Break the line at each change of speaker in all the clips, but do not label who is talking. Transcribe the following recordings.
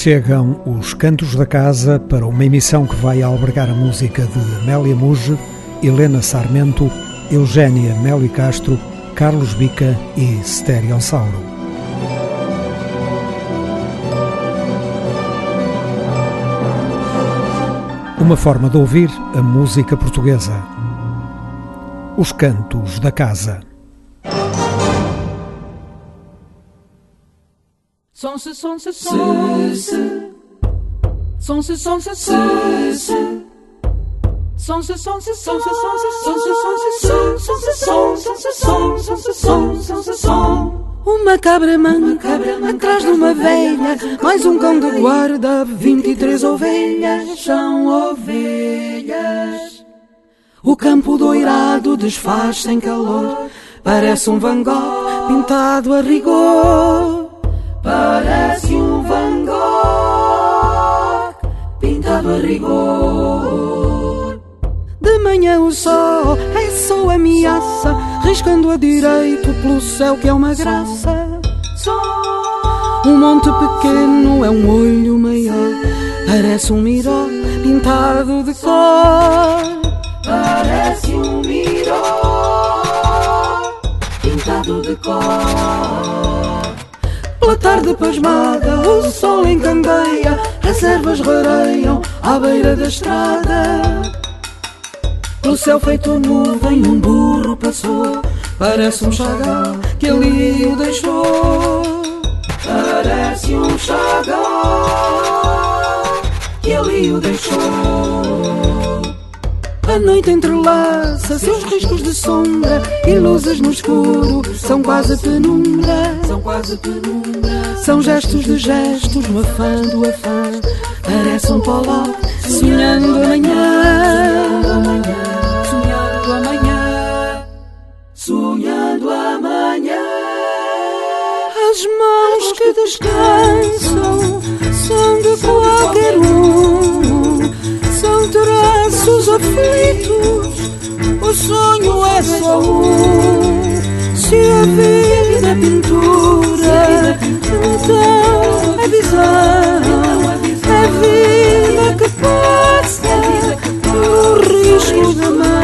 chegam os Cantos da Casa para uma emissão que vai albergar a música de Amélia Muge, Helena Sarmento, Eugénia Meli Castro, Carlos Bica e Stereossauro. Uma forma de ouvir a música portuguesa. Os Cantos da Casa.
Som, se, som, se, som. Som, se, som, se, som. Som, se, som, se, som, se, som, se, som, se, som, se, som, se, som, som, som, som, som, som, som. Uma cabra manca, atrás de uma velha, mais um cão de guarda, 23 ovelhas, são ovelhas. O campo doirado desfaz sem calor, parece um Van Gogh pintado a rigor. Parece um Van Gogh pintado a rigor. De manhã o sol é só ameaça, riscando a direito pelo céu que é uma graça. Um monte pequeno é um olho maior, parece um miró pintado de cor. Parece um miró pintado de cor. Pela tarde pasmada, o sol encandeia, as ervas rareiam à beira da estrada. Pelo céu feito nuvem, um burro passou, parece um chagal que ali o deixou. Parece um chagal que ali o deixou. A noite entrelaça seus riscos de sombra e luzes no escuro são quase penumbra. São quase penumbra. São gestos de gestos no afã do afã. Parece um poló sonhando amanhã. Sonhando amanhã. Sonhando amanhã. As mãos que descansam aflitos. O sonho é só um. Se a vida é pintura, então é visão. É vida que passa no risco da mão.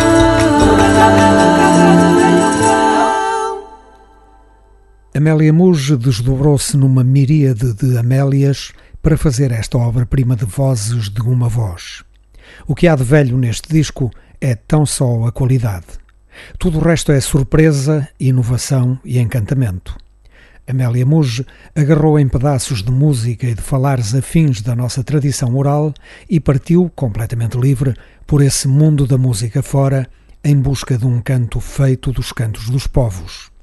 Amélia Muge desdobrou-se numa miríade de Amélias para fazer esta obra-prima de vozes de uma voz. O que há de velho neste disco é tão só a qualidade. Tudo o resto é surpresa, inovação e encantamento. Amélia Muge agarrou em pedaços de música e de falares afins da nossa tradição oral e partiu, completamente livre, por esse mundo da música fora, em busca de um canto feito dos cantos dos povos.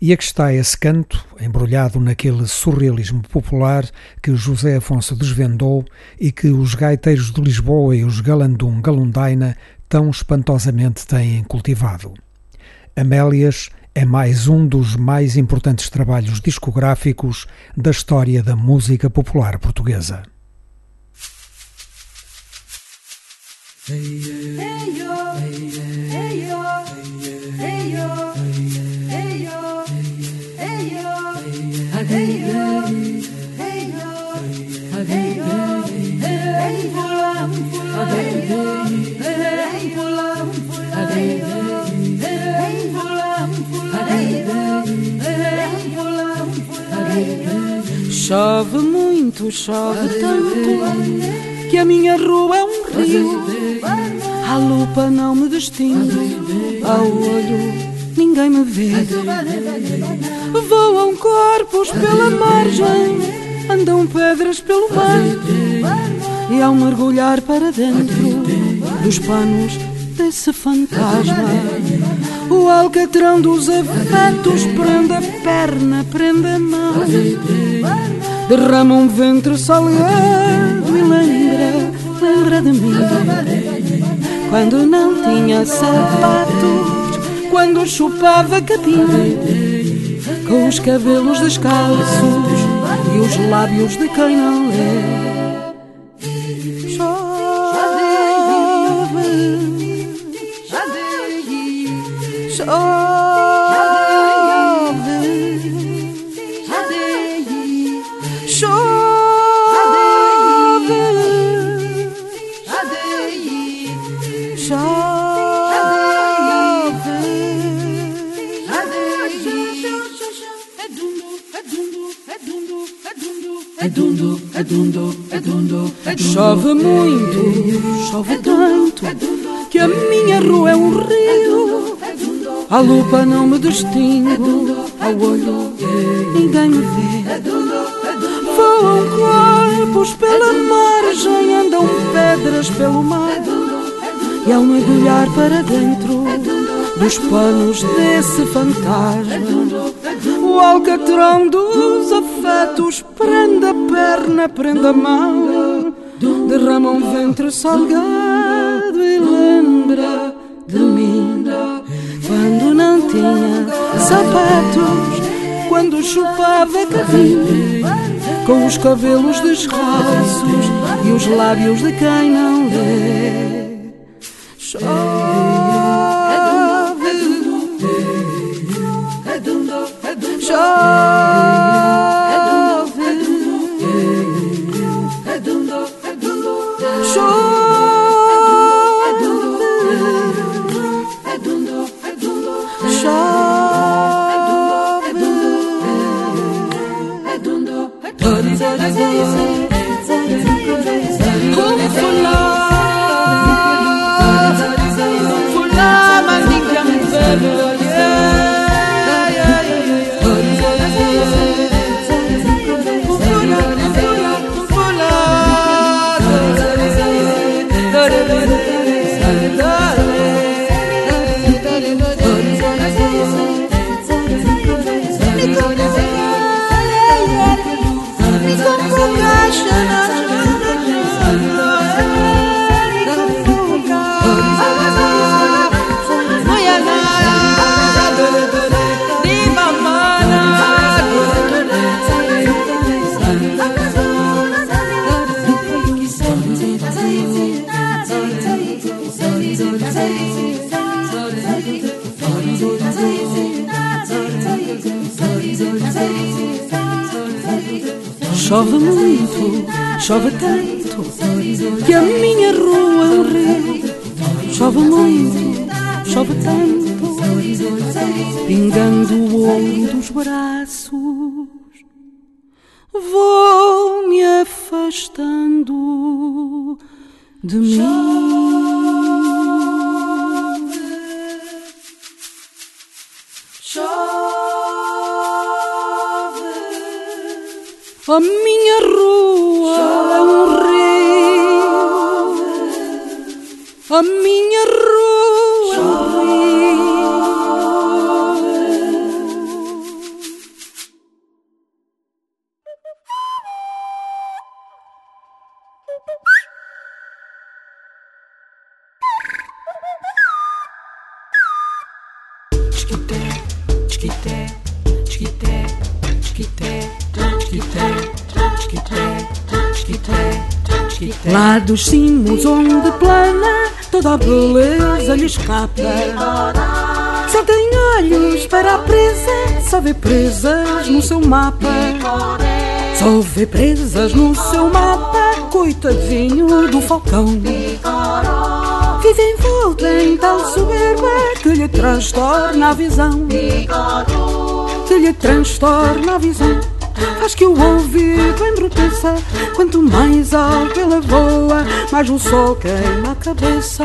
E aqui está esse canto, embrulhado naquele surrealismo popular que José Afonso desvendou e que os gaiteiros de Lisboa e os galandum galundaina tão espantosamente têm cultivado. Amélias é mais um dos mais importantes trabalhos discográficos da história da música popular portuguesa.
Chove muito, chove tanto que a minha rua é um rio. A lupa não me distingue, ao olho ninguém me vê. Voam corpos pela margem, andam pedras pelo mar. E ao mergulhar para dentro dos panos desse fantasma, o alcatrão dos afetos prende a perna, prende a mão. Derrama um ventre salgado e lembra, lembra de mim. Quando não tinha sapatos, quando chupava capim, com os cabelos descalços e os lábios de quem não lê. A lupa não me distingo, ao olho ninguém me vê. Voam corpos pela margem, andam pedras pelo mar. E ao mergulhar para dentro dos panos desse fantasma, o alcatrão dos afetos prende a perna, prende a mão, derrama um ventre salgado chupava capim, com os cabelos descalços e os lábios de quem não de mim. Lá dos cimos onde plana toda a beleza lhe escapa. Só tem olhos para a presa, só vê presas no seu mapa. Só vê presas no seu mapa, coitadinho do falcão. Vive envolto em tal soberba que lhe transtorna a visão. Que lhe transtorna a visão. Faz que o ouvido embruteça. Quanto mais alto ela voa, mais o sol queima a cabeça.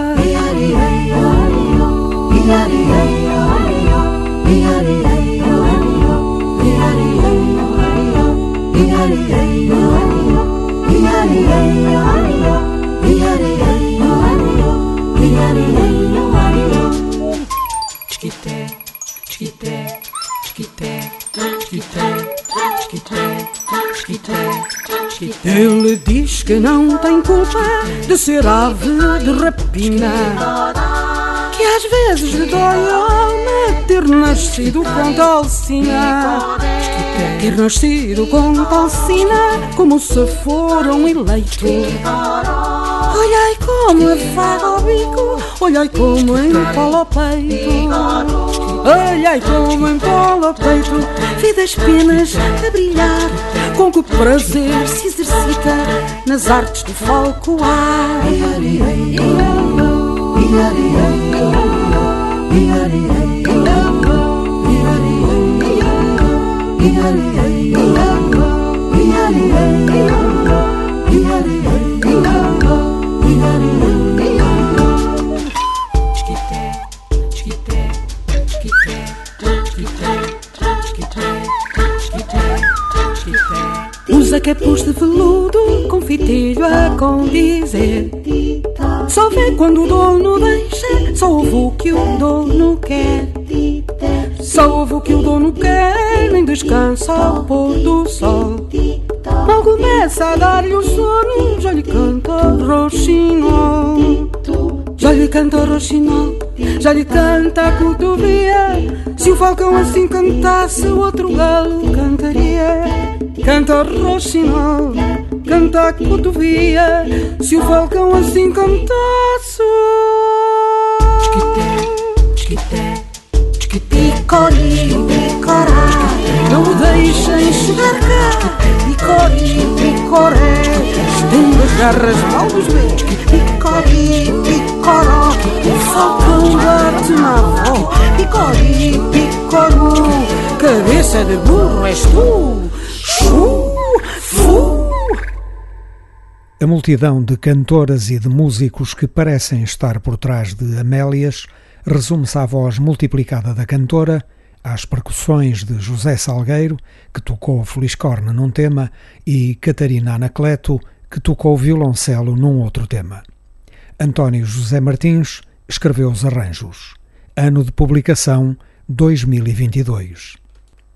Chiquité. Ele diz que não tem culpa de ser ave de rapina. Que às vezes lhe dói a alma ter nascido com tal sina. Ter nascido com tal sina como se fora um eleito. Olhai como afaga o bico, olhai como empola o peito. Olhai como empola o peito, vê das penas a brilhar. Com que prazer se exercita nas artes do falcoar. Usa capuz de veludo com fitilho a condizer. Só vê quando o dono deixa, só ouve o que o dono quer. Só ouve o que o dono quer, nem descansa ao pôr do sol. Mal começa a dar-lhe o sono, já lhe canta roxinol. Já lhe canta roxinol, já lhe canta a cotovia. Se o falcão assim cantasse, o outro galo cantaria. Canta roxinol, canta a cotovia. Se o falcão assim cantasse. Picorinho, picorá. Não o deixem chegar cá. Picorinho, picoré. Estende as garras mal dos beijos. Picorinho, picoró. O falcão bate na avó. Picorinho, picoró. Cabeça de burro és tu.
A multidão de cantoras e de músicos que parecem estar por trás de Amélias resume-se à voz multiplicada da cantora, às percussões de José Salgueiro, que tocou Feliscorne num tema, e Catarina Anacleto, que tocou violoncelo num outro tema. António José Martins escreveu os arranjos. Ano de publicação 2022.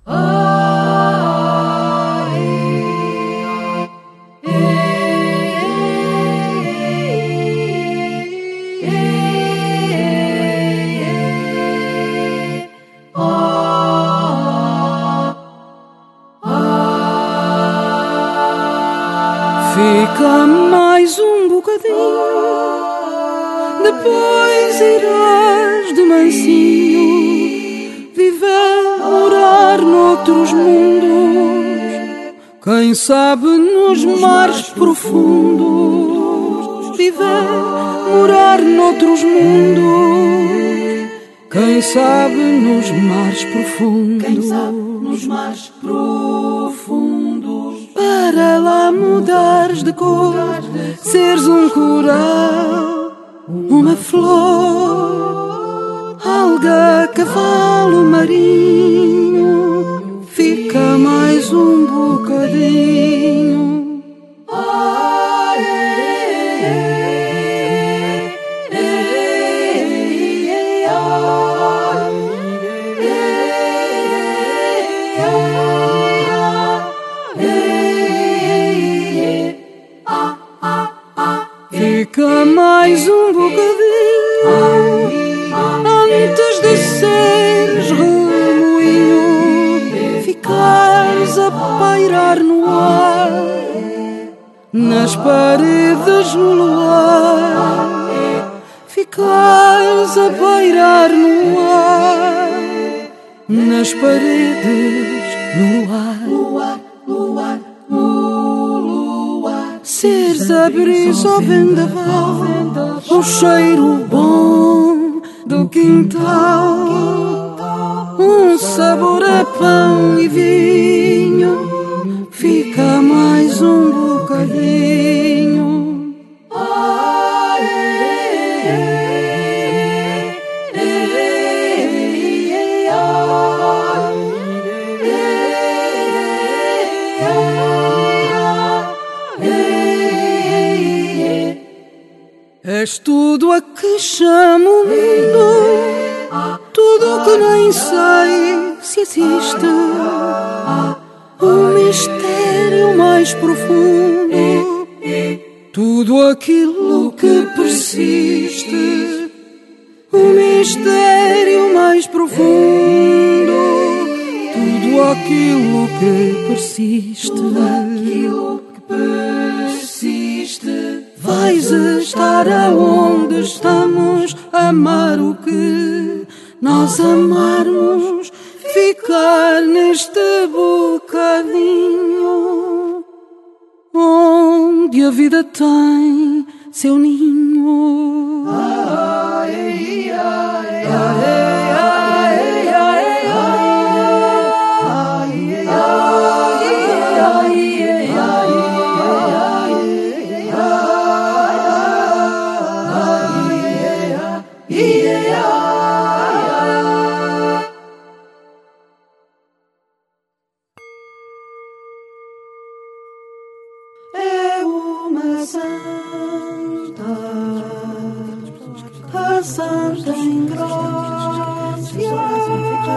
Fica bocadinho, depois irás de mansinho viver, morar noutros mundos. Quem sabe nos mares profundos viver, morar noutros mundos. Quem sabe nos mares profundos. Quem sabe nos mares profundos. Para lá mudares de cor, seres um coral, uma flor, alga, cavalo marinho. Fica mais um bocadinho. Mais um bocadinho antes de seres remoinho, ficares a pairar no ar, nas paredes no luar, ficares a pairar no ar, nas paredes no luar, Seres a brisa ao vendaval, o cheiro bom do quintal, um sabor a pão e vinho, fica mais um bocadinho. És tudo a que chamo mundo, tudo o que nem sei se existe. O mistério mais profundo, tudo aquilo que persiste. O mistério mais profundo, tudo aquilo que persiste. Aquilo que persiste. Vais estar aonde estamos, amar o que nós amarmos, ficar neste bocadinho onde a vida tem seu ninho. uma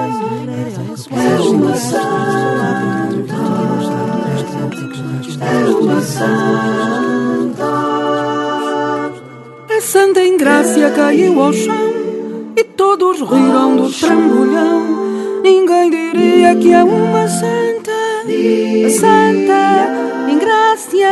É uma santa, é uma santa. A santa ingrácia caiu ao chão e todos riram do trambolhão. Ninguém diria que é uma santa, a santa ingrácia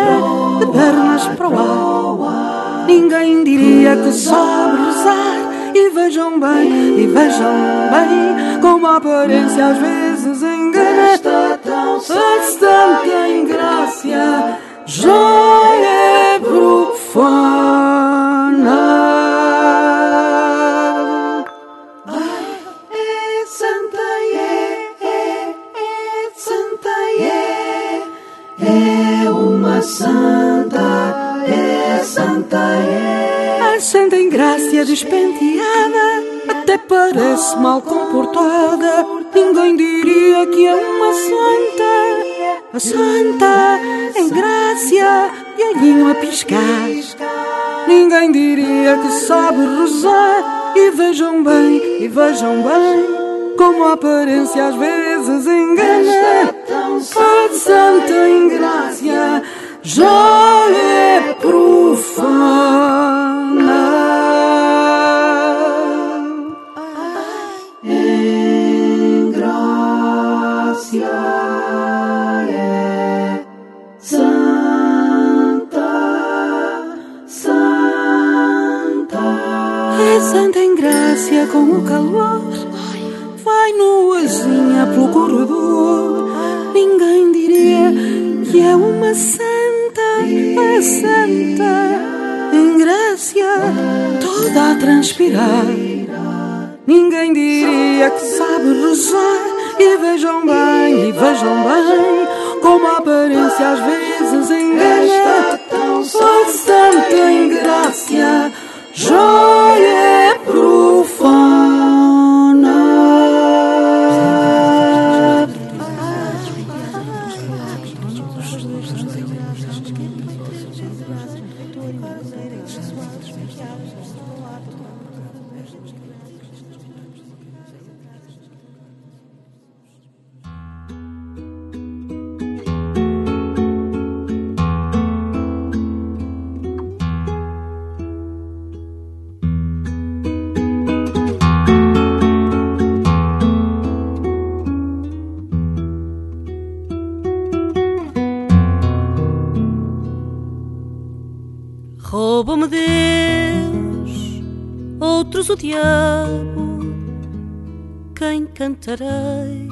de pernas para o ar. Ninguém diria que sabe rezar. E vejam bem, e vejam bem como a aparência às vezes engana. A santa ingrácia já é profana. É santa, é, é, é santa, é, é uma santa, é santa, é. A santa ingrácia despenteada até parece mal comportada. Ninguém diria que é uma santa. A santa em graça e olhinho a piscar. Ninguém diria que sabe rezar. E vejam bem, e vejam bem, como a aparência às vezes engana. A santa em graça já é profana. Santa em graça com o calor. Vai nuazinha pelo corredor. Ninguém diria que é uma santa, a santa em graça, toda a transpirar. Ninguém diria que sabe rezar. E vejam bem, e vejam bem, como a aparência às vezes engana. A santa em graça já é
outros o diabo, quem cantarei?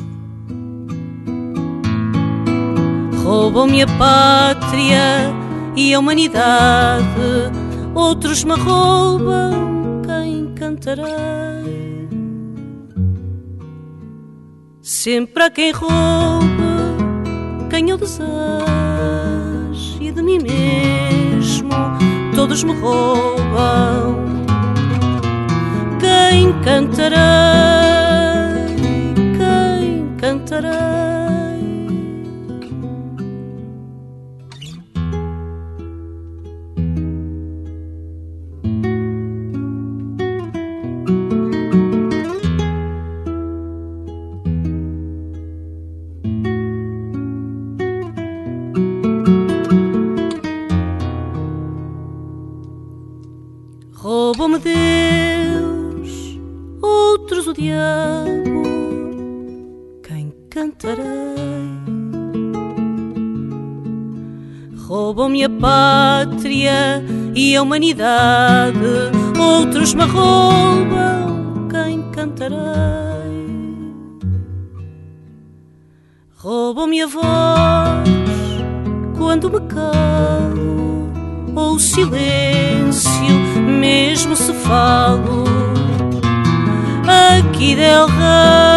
Roubam-me a pátria e a humanidade, outros me roubam, quem cantarei? Sempre há quem rouba, quem eu desejo, e de mim mesmo todos me roubam. Quem cantarei? Quem cantarei? Humanidade, outros me roubam, quem cantarei? Roubam-me a voz quando me calo ou o silêncio, mesmo se falo. Aqui del rei,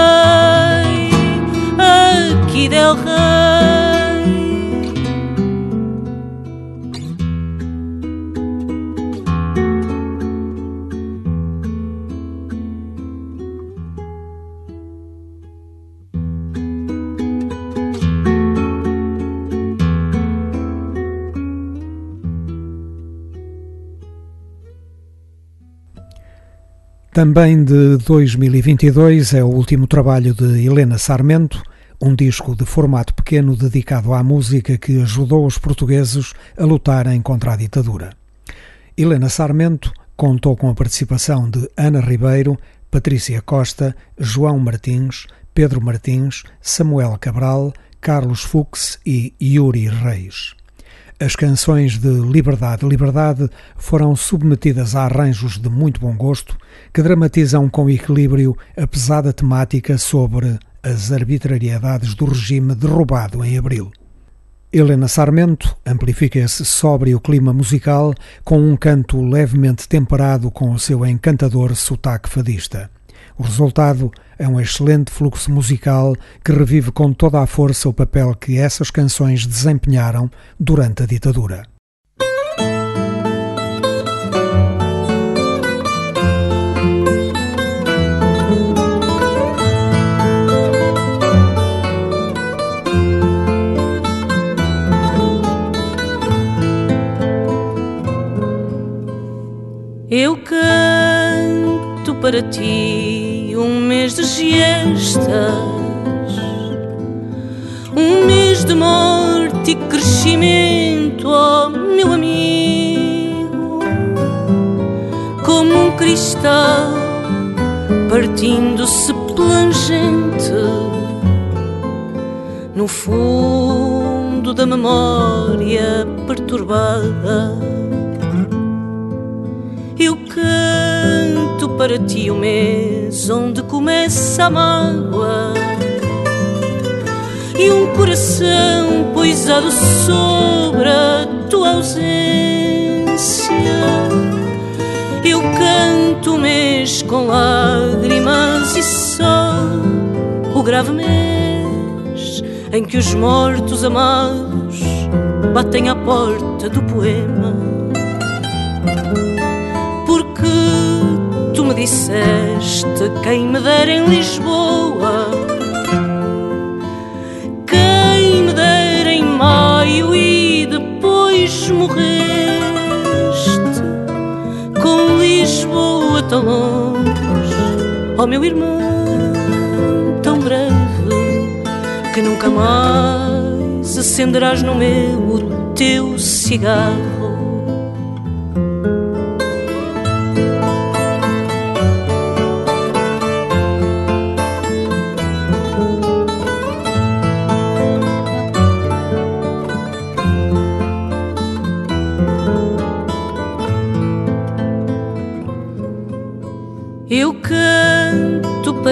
Também de 2022 é o último trabalho de Helena Sarmento, um disco de formato pequeno dedicado à música que ajudou os portugueses a lutarem contra a ditadura. Helena Sarmento contou com a participação de Ana Ribeiro, Patrícia Costa, João Martins, Pedro Martins, Samuel Cabral, Carlos Fux e Yuri Reis. As canções de Liberdade, Liberdade foram submetidas a arranjos de muito bom gosto que dramatizam com equilíbrio a pesada temática sobre as arbitrariedades do regime derrubado em abril. Helena Sarmento amplifica esse sóbrio clima musical com um canto levemente temperado com o seu encantador sotaque fadista. O resultado é um excelente fluxo musical que revive com toda a força o papel que essas canções desempenharam durante a ditadura.
Eu canto para ti um mês de gestas, um mês de morte e crescimento, oh meu amigo, como um cristal partindo-se plangente no fundo da memória perturbada. Eu canto para ti o mês onde começa a mágoa e um coração poisado sobre a tua ausência. Eu canto o mês com lágrimas e só o grave mês em que os mortos amados batem à porta do poema disseste quem me dera em Lisboa, quem me dera em maio e depois morreste com Lisboa tão longe, ó oh, meu irmão, tão breve que nunca mais acenderás no meu o teu cigarro.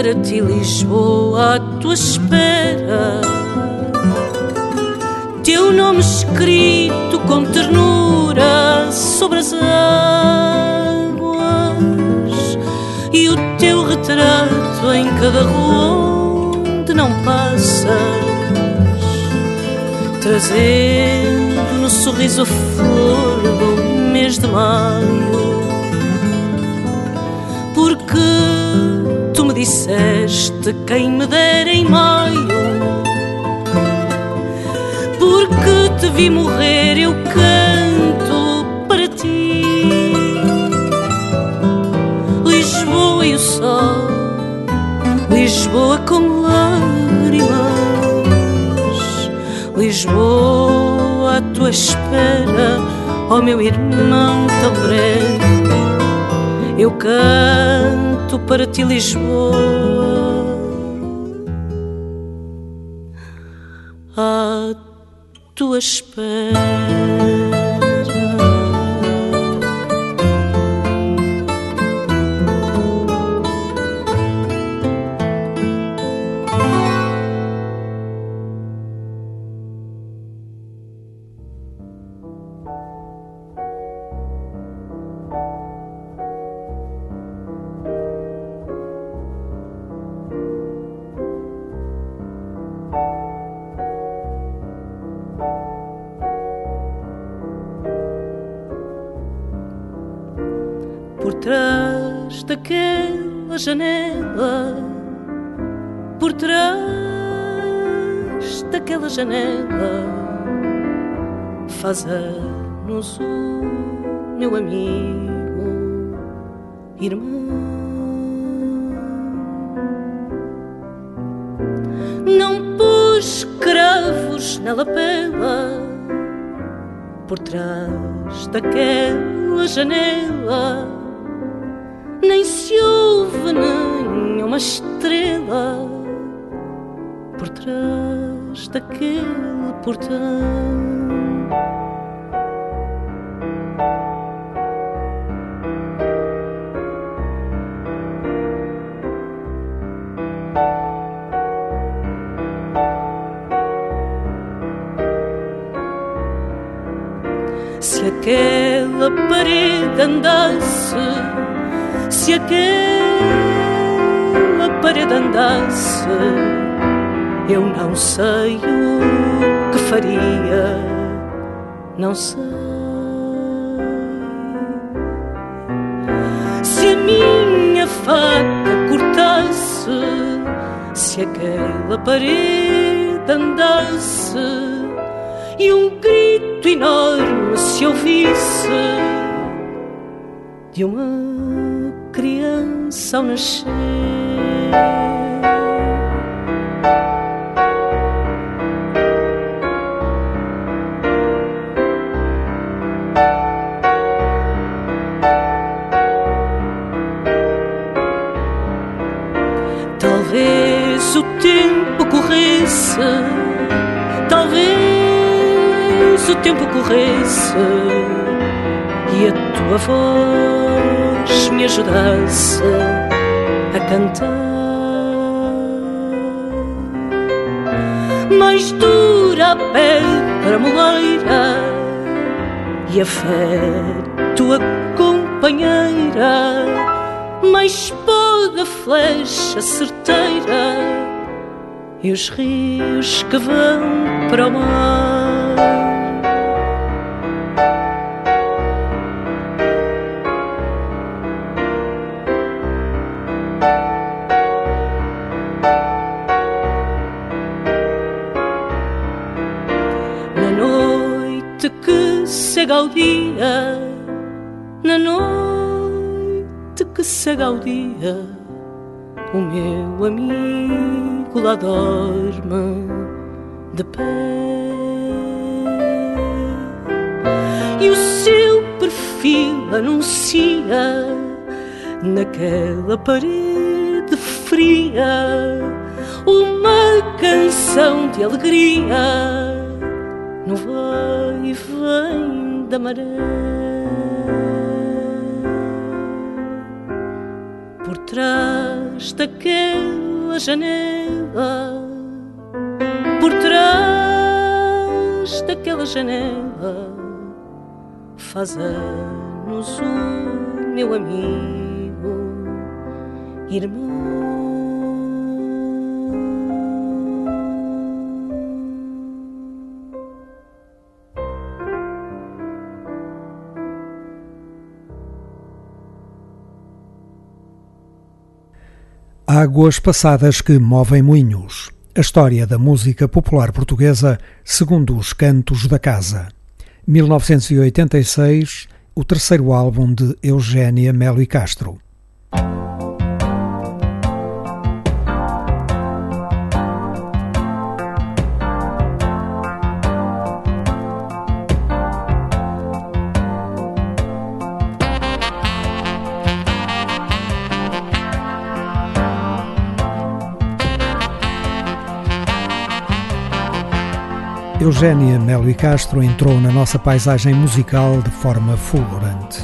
Para ti, Lisboa, à tua espera. Teu nome escrito com ternura sobre as águas e o teu retrato em cada rua onde não passas, trazendo no sorriso flor do mês de maio. Porque disseste quem me dera em maio. Porque te vi morrer, eu canto para ti. Lisboa e o sol, Lisboa com lágrimas, Lisboa à tua espera, ó oh meu irmão tão breve. Eu canto para ti, Lisboa. À tua espera. janela, por trás daquela janela, faz anos o meu amigo, irmão. Não pus cravos na lapela, por trás daquela janela nem se ouve nenhuma estrela por trás daquele portão. Se aquela parede andasse, se aquela parede andasse, eu não sei o que faria, não sei. Se a minha faca cortasse, se aquela parede andasse e um grito enorme se ouvisse de uma criança ao nascer. Talvez o tempo corresse, talvez o tempo corresse e a tua voz me ajudasse a cantar. Mais dura a pedra moleira e a fé, tua companheira, mais pode a flecha certeira e os rios que vão para o mar. Na noite que cega ao dia, o meu amigo lá dorme de pé. E o seu perfil anuncia naquela parede fria uma canção de alegria no vai e vem da maré. Trás daquela janela, por trás daquela janela, faz anos o meu amigo, irmão.
Águas passadas que movem moinhos. A história da música popular portuguesa segundo os cantos da casa. 1986, o terceiro álbum de Eugénia Melo e Castro. Eugénia Melo e Castro entrou na nossa paisagem musical de forma fulgurante.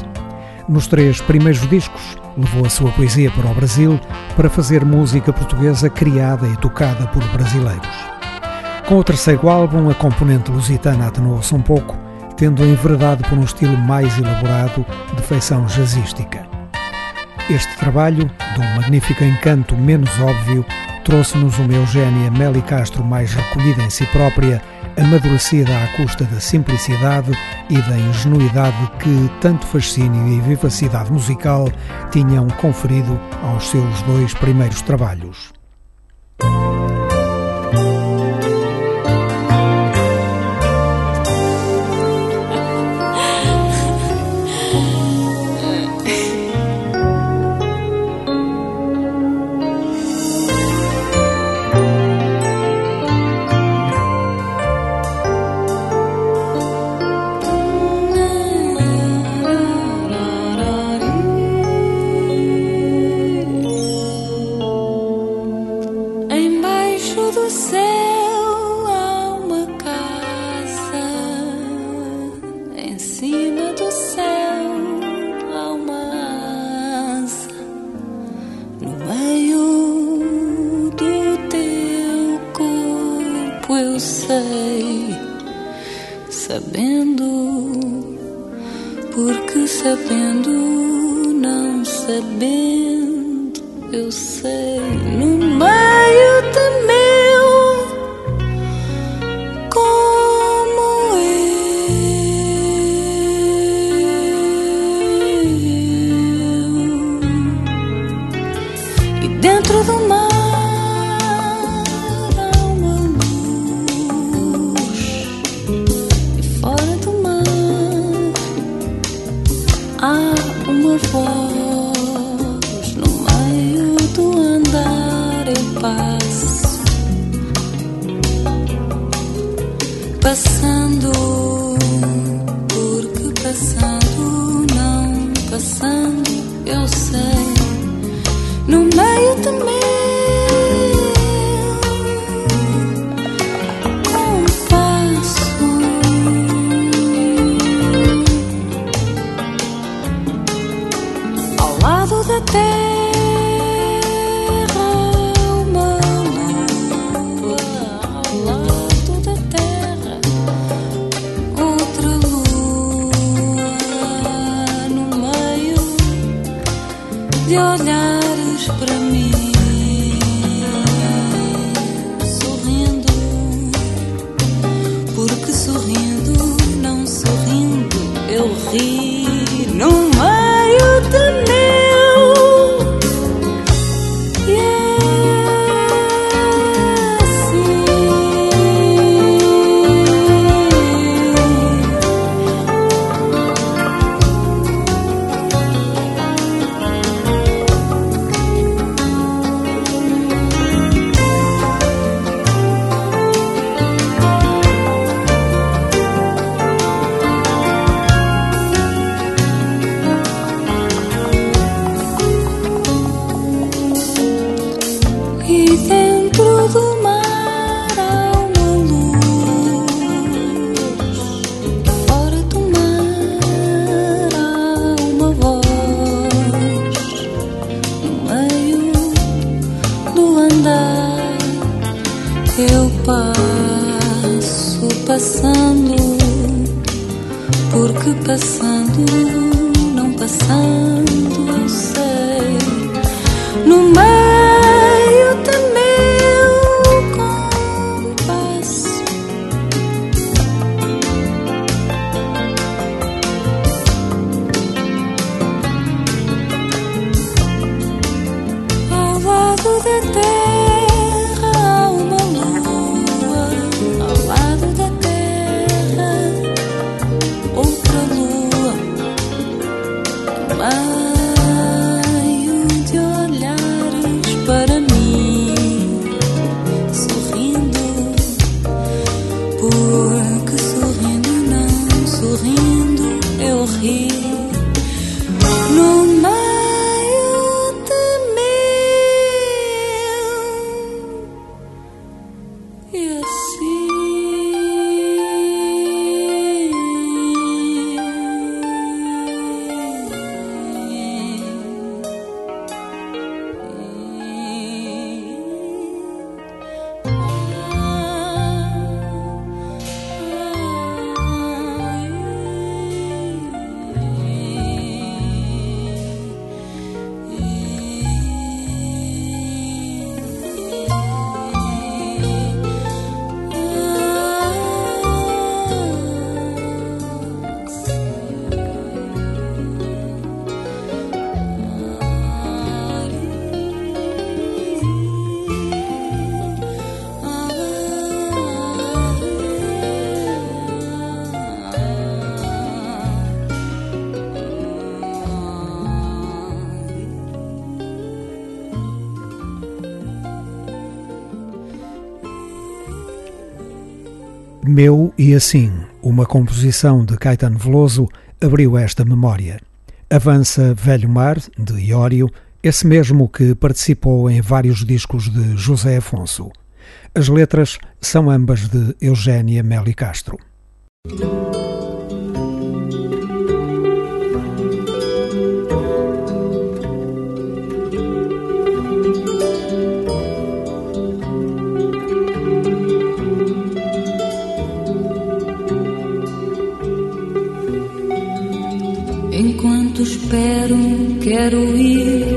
Nos três primeiros discos, levou a sua poesia para o Brasil para fazer música portuguesa criada e tocada por brasileiros. Com o terceiro álbum, a componente lusitana atenuou-se um pouco, tendo enveredado por um estilo mais elaborado de feição jazzística. Este trabalho, de um magnífico encanto menos óbvio, trouxe-nos uma Eugénia Meli Castro mais recolhida em si própria, amadurecida à custa da simplicidade e da ingenuidade que tanto fascínio e vivacidade musical tinham conferido aos seus dois primeiros trabalhos.
sabendo não saber. assim, uma
composição de Caetano Veloso abriu esta memória. Avança Velho Mar, de Iório, esse mesmo que participou em vários discos de José Afonso. As letras são ambas de Eugênia Meli Castro.
Quero ir,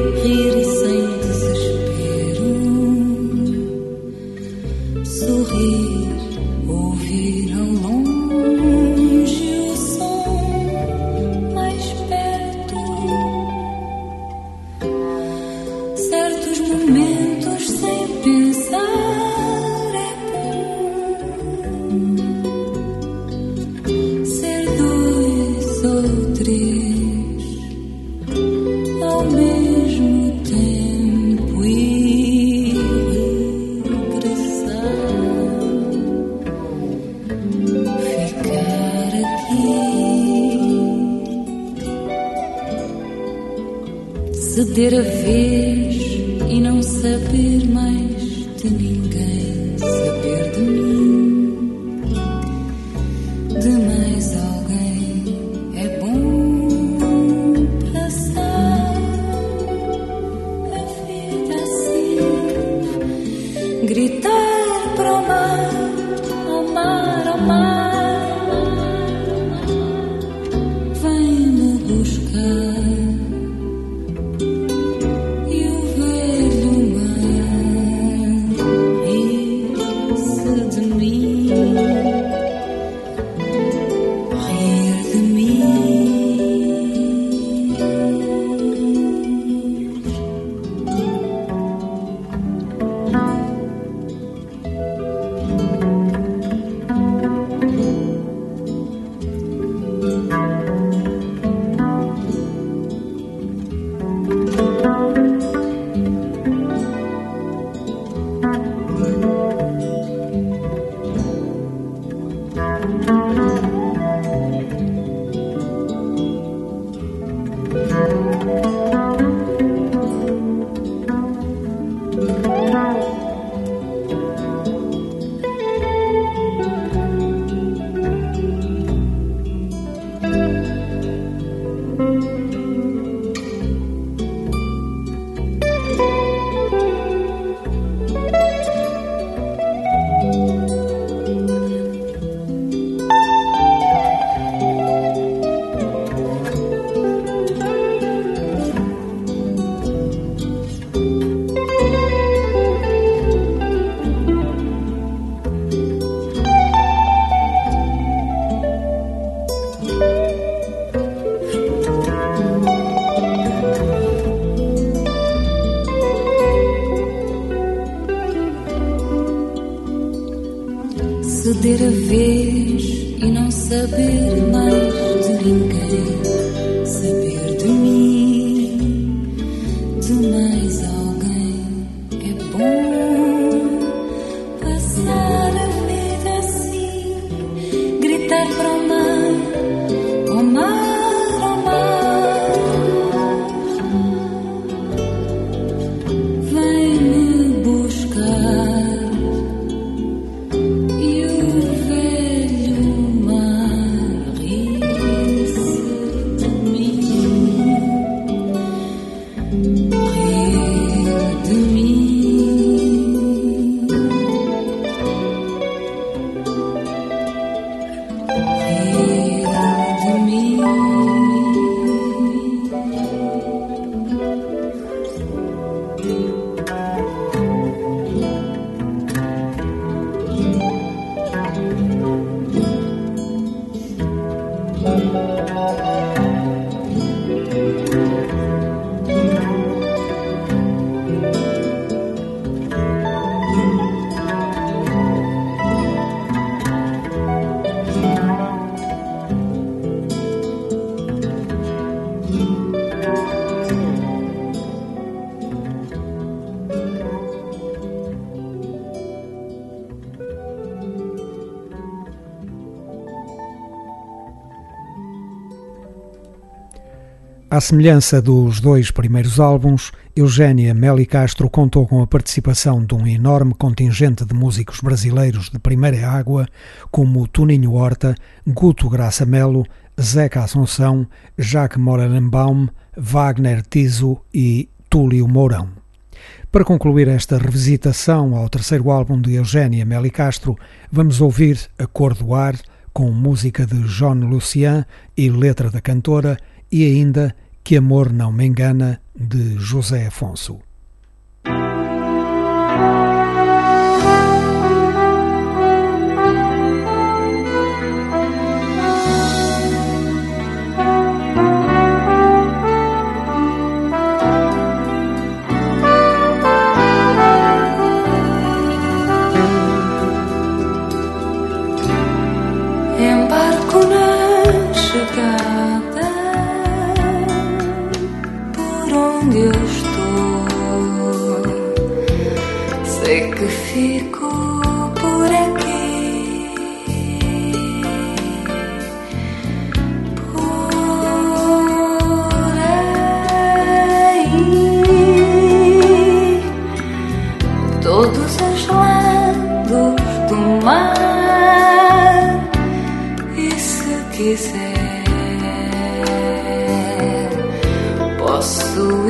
À semelhança dos dois primeiros álbuns, Eugénia Meli Castro contou com a participação de um enorme contingente de músicos brasileiros de primeira água, como Toninho Horta, Guto Graça Melo, Zeca Assunção, Jacques Morelenbaum, Wagner Tiso e Túlio Mourão. Para concluir esta revisitação ao terceiro álbum de Eugénia Meli Castro, vamos ouvir A Cor do Ar, com música de John Lucian e letra da cantora, e ainda
Que Amor Não Me Engana, de José Afonso. quiser, posso.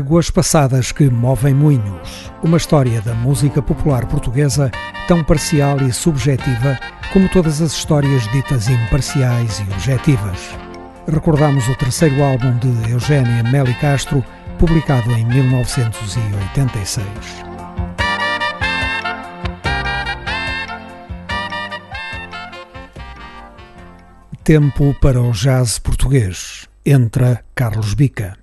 Águas
Passadas que Movem Moinhos. Uma história da música popular portuguesa tão parcial e subjetiva como todas as histórias ditas imparciais e objetivas. Recordamos o terceiro álbum de Eugénia Meli Castro, publicado em 1986. Tempo para o jazz português. Entra Carlos Bica.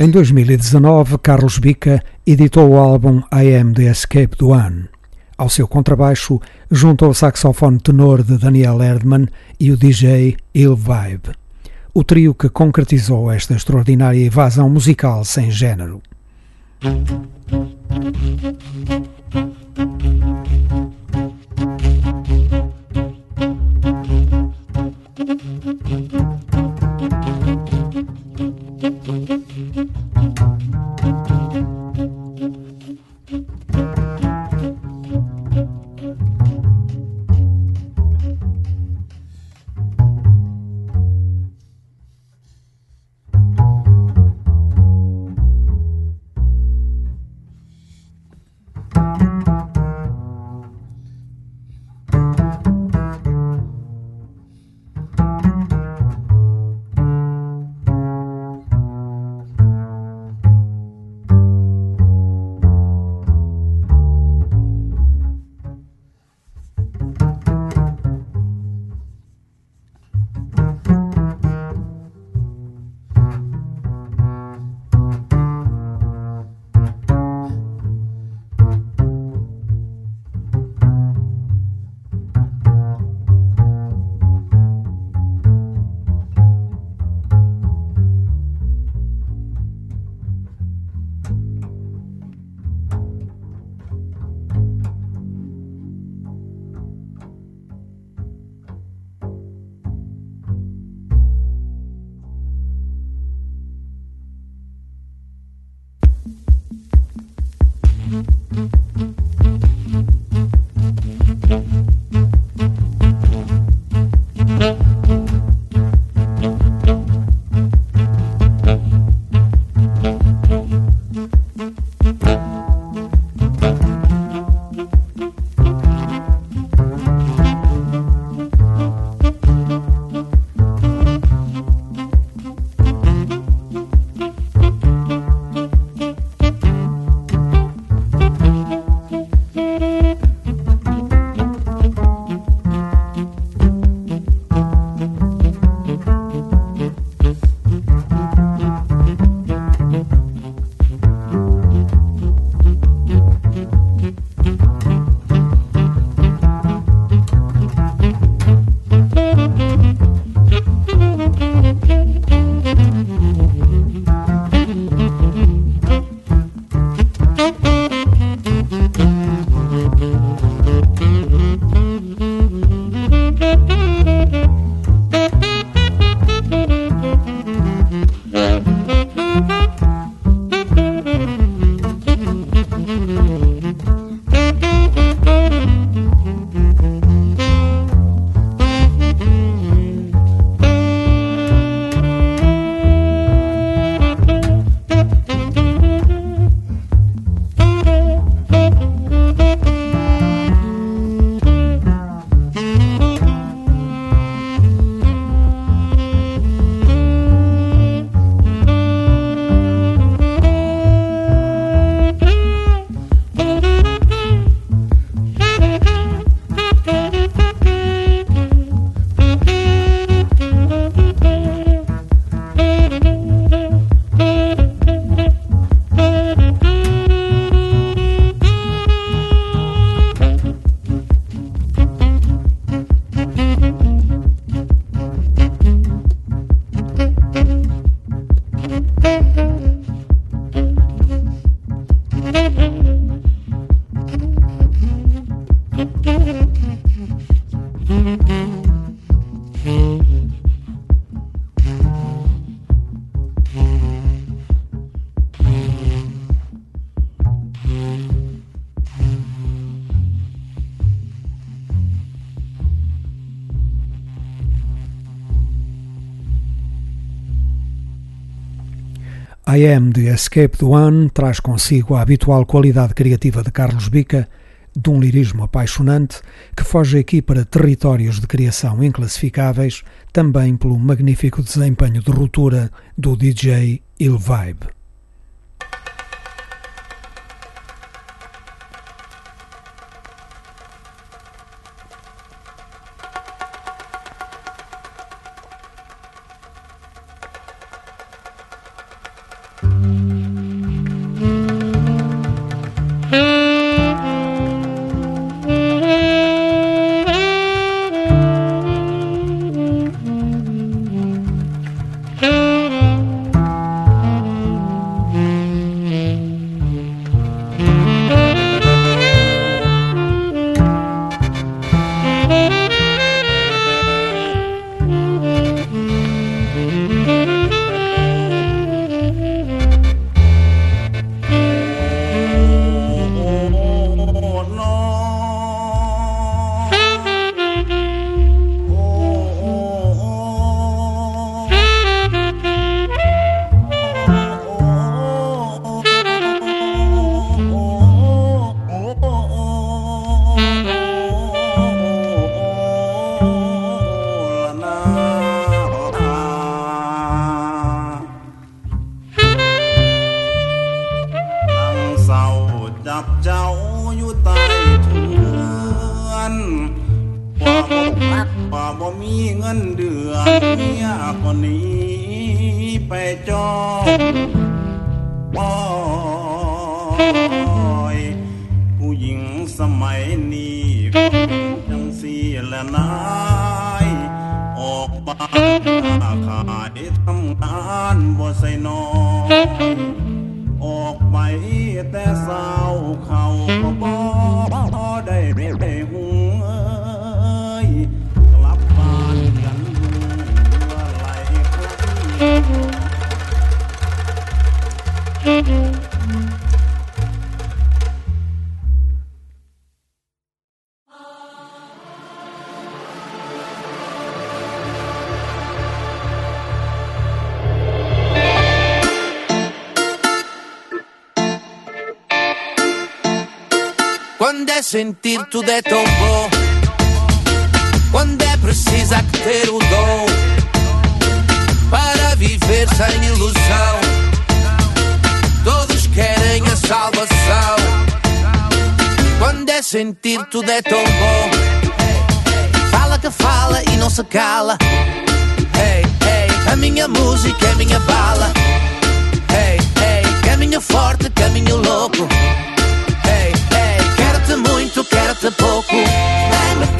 Em 2019, Carlos Bica editou o álbum I Am the Escape do One. Ao seu contrabaixo, juntou o saxofone tenor de Daniel Erdmann e o DJ Il Vibe. O trio que concretizou esta extraordinária evasão musical sem género.
I Am de Escape the One traz consigo a habitual qualidade criativa de Carlos Bica, de um lirismo apaixonante que foge aqui para territórios de criação inclassificáveis, também pelo magnífico desempenho de ruptura do DJ Il Vibe. บานขาได้ทำงานบ่ใส่นอนออกไปแต่สาวเขาบ่
sentir tudo é tão bom. Quando é preciso ter o dom para viver sem ilusão. Todos querem a salvação. Quando é sentir tudo é tão bom. Fala que fala e não se cala. Hey, hey, a minha música é minha bala. Hey, hey, caminho forte, caminho louco muito, quero-te pouco.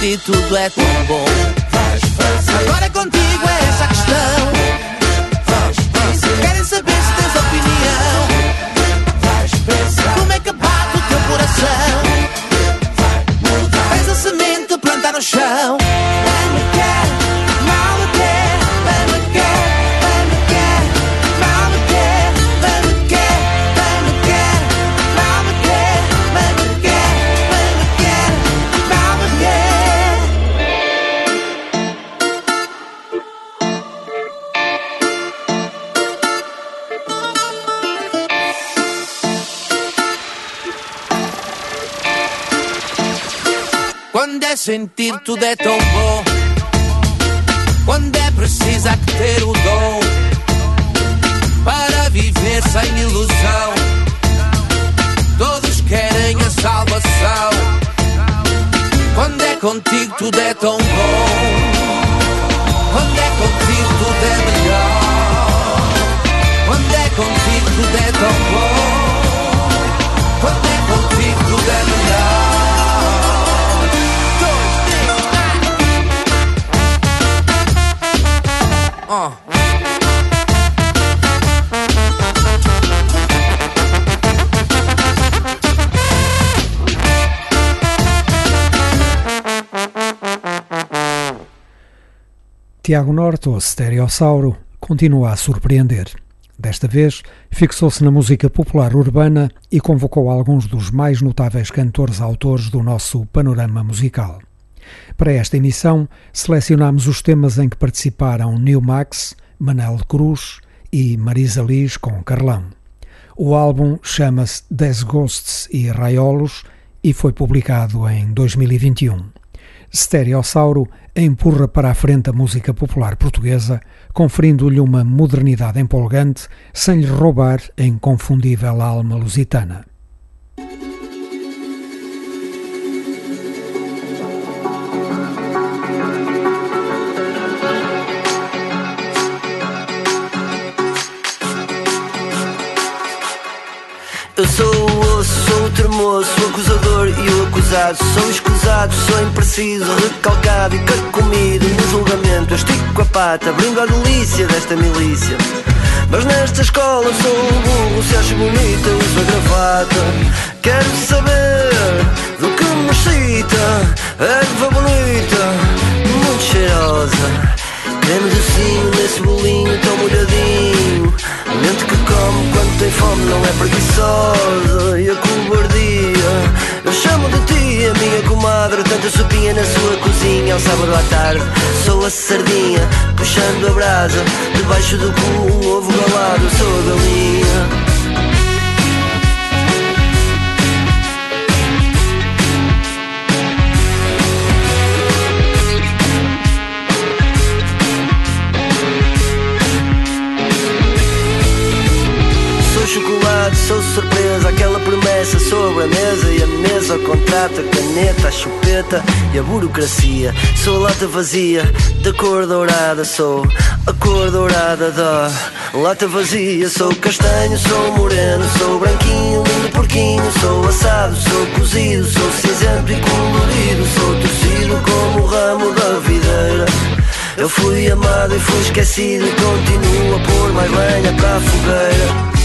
Ti tudo é tão bom. Agora é contigo é essa questão.
Sentir tudo é tão bom. Quando é preciso ter o dom para viver sem ilusão. Todos querem a salvação. Quando é contigo tudo é tão bom. Quando é contigo tudo é melhor. Quando é contigo tudo é tão bom. Quando é contigo tudo é melhor.
Tiago Norte, ou Stereossauro, continua a surpreender. Desta vez, fixou-se na música popular urbana e convocou alguns dos mais notáveis cantores-autores do nosso panorama musical. Para esta emissão, selecionamos os temas em que participaram Neil Max, Manel Cruz e Marisa Liz com Carlão. O álbum chama-se Des Ghosts e Raiolos e foi publicado em 2021. Stereossauro empurra para a frente a música popular portuguesa, conferindo-lhe uma modernidade empolgante, sem lhe roubar a inconfundível alma lusitana.
Eu sou o osso, sou o tremoço, o acusador e o acusado. Sou escusado, sou impreciso, recalcado e carcomido. No julgamento, eu estico a pata, brindo a delícia desta milícia. Mas nesta escola sou o burro, se acho bonita, uso a gravata. Quero saber do que me excita, erva bonita, muito cheirosa. Creme docinho nesse bolinho tão molhadinho Mente que come quando tem fome não é preguiçosa. E a cobardia Eu chamo de ti a minha comadre. Tanta sopinha na sua cozinha Ao sábado à tarde. Sou a sardinha Puxando a brasa Debaixo do cu um ovo galado Sou a galinha e a burocracia. Sou lata vazia da cor dourada, sou a cor dourada da lata vazia. Sou castanho, sou moreno, sou branquinho, lindo porquinho, sou assado, sou cozido, sou cinzento e colorido, sou torcido como o ramo da videira. Eu fui amado e fui esquecido continuo a pôr mais lenha para a fogueira.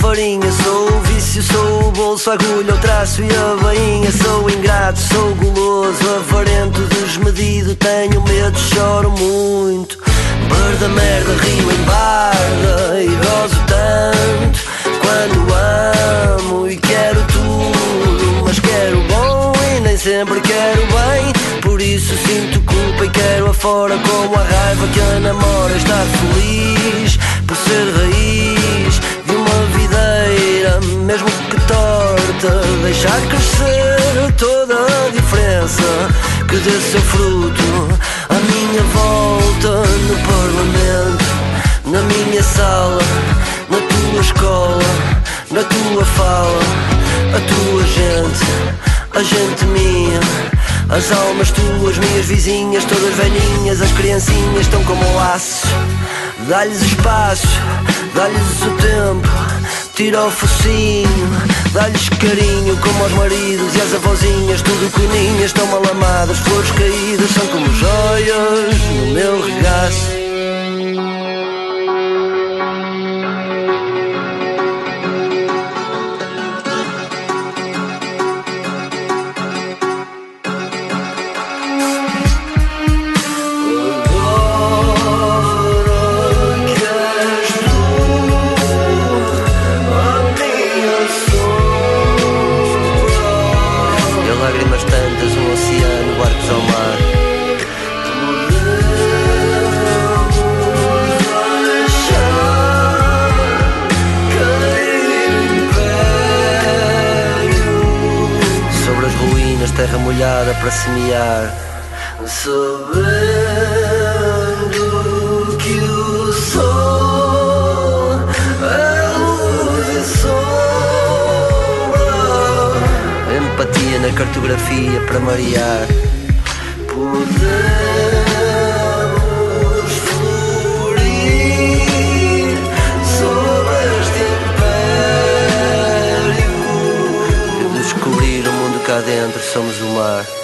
Farinha. Sou o vício, sou o bolso, a agulha, o traço e a bainha. Sou ingrato, sou guloso, avarento, desmedido. Tenho medo, choro muito. Barda, merda, rio em barda e gozo tanto. Quando amo e quero tudo, mas quero bom e nem sempre quero bem. Por isso sinto culpa e quero afora com a raiva que a namora estar feliz por ser raiz mesmo que torta, deixar crescer toda a diferença que dê seu fruto à minha volta no parlamento, na minha sala, na tua escola, na tua fala, a tua gente, a gente minha as almas tuas, minhas vizinhas, todas velhinhas, as criancinhas estão como laços. Dá-lhes espaço, dá-lhes o tempo, tira o focinho, dá-lhes carinho como aos maridos e as avózinhas, tudo coninhas, estão mal amadas, flores caídas são como joias no meu regaço. Para semear, sabendo que o sol é luz e sombra. Empatia na cartografia para marear. Dentro, somos o mar.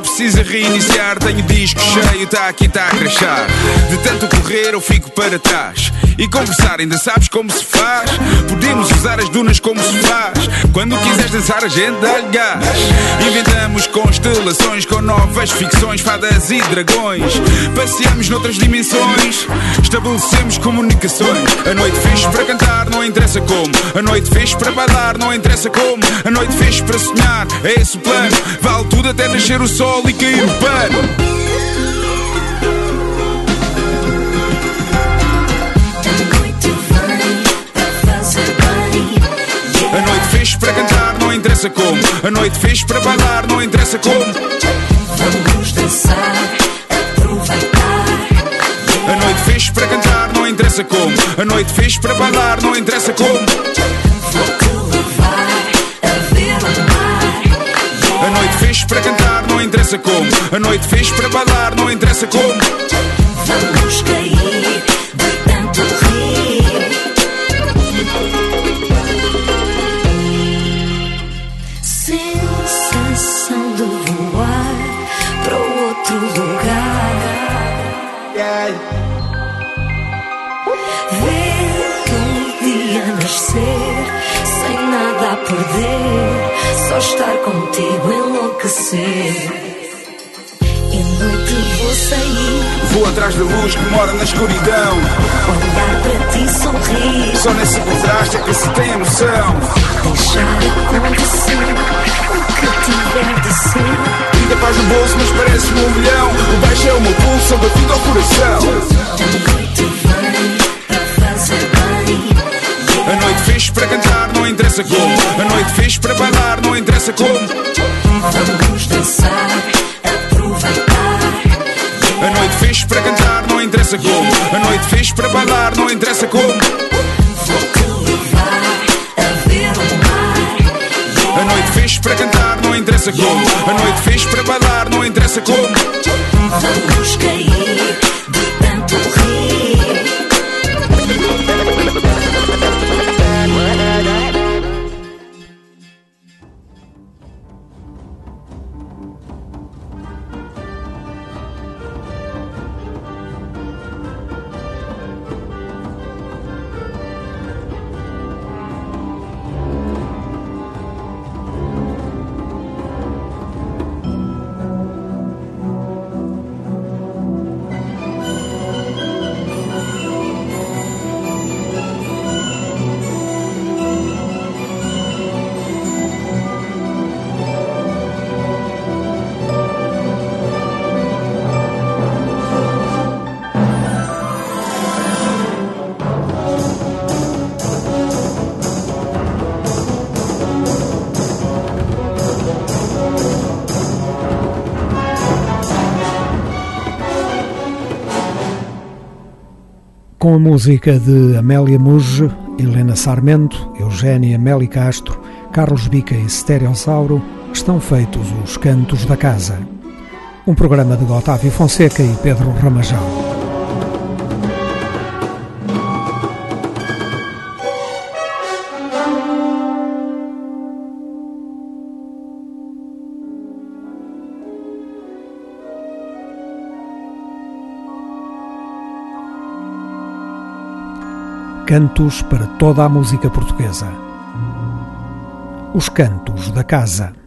Precisa reiniciar. Tenho disco cheio, tá aqui, tá a crachar. De tanto correr, eu fico para trás. E conversar, ainda sabes como se faz? Podemos usar as dunas como se faz. Quando quiseres dançar, a gente dá-lhe gás. Inventamos constelações com novas ficções, fadas e dragões. Passeamos noutras dimensões, estabelecemos comunicações. A noite fixe para cantar, não interessa como. A noite fixe para bailar, não interessa como. A noite fixe para sonhar, é esse o plano. Vale tudo até nascer o sol e cair o pano. Fixe para cantar, não interessa como. A noite fixe para bailar, não interessa como.
Vamos dançar, aproveitar.
A noite fixe para cantar, não interessa como. A noite fixe para bailar, não interessa como.
Vou-te levar a ver o mar.
A noite fixe para cantar, não interessa como. A noite fixe para bailar, não interessa como.
Vamos cair de tanto rir. Estar contigo enlouquecer. E noite vou sair,
Vou atrás da luz que mora na escuridão.
olhar para ti sorrir,
Só nesse contraste é que se tem a noção.
deixar acontecer o que tiver de ser.
Vida paz no bolso, mas parece-me um milhão. O baixo é o meu pulso, eu batido ao coração.
A noite
fixe para cantar, não interessa como. A noite fixe para bailar, não interessa como.
Vamos dançar, aproveitar.
A noite fixe para cantar, não interessa como. A noite fixe para bailar, não interessa como.
Vou-te levar a ver o mar.
A noite fixe para cantar, não interessa como. A noite fixe para bailar, não interessa como.
Música de Amélia Muge, Helena Sarmento, Eugénia Meli Castro, Carlos Bica e Stereossauro, estão feitos os Cantos da Casa. Um programa de Otávio Fonseca e Pedro Ramajal. Cantos para toda a música portuguesa. Os Cantos da Casa.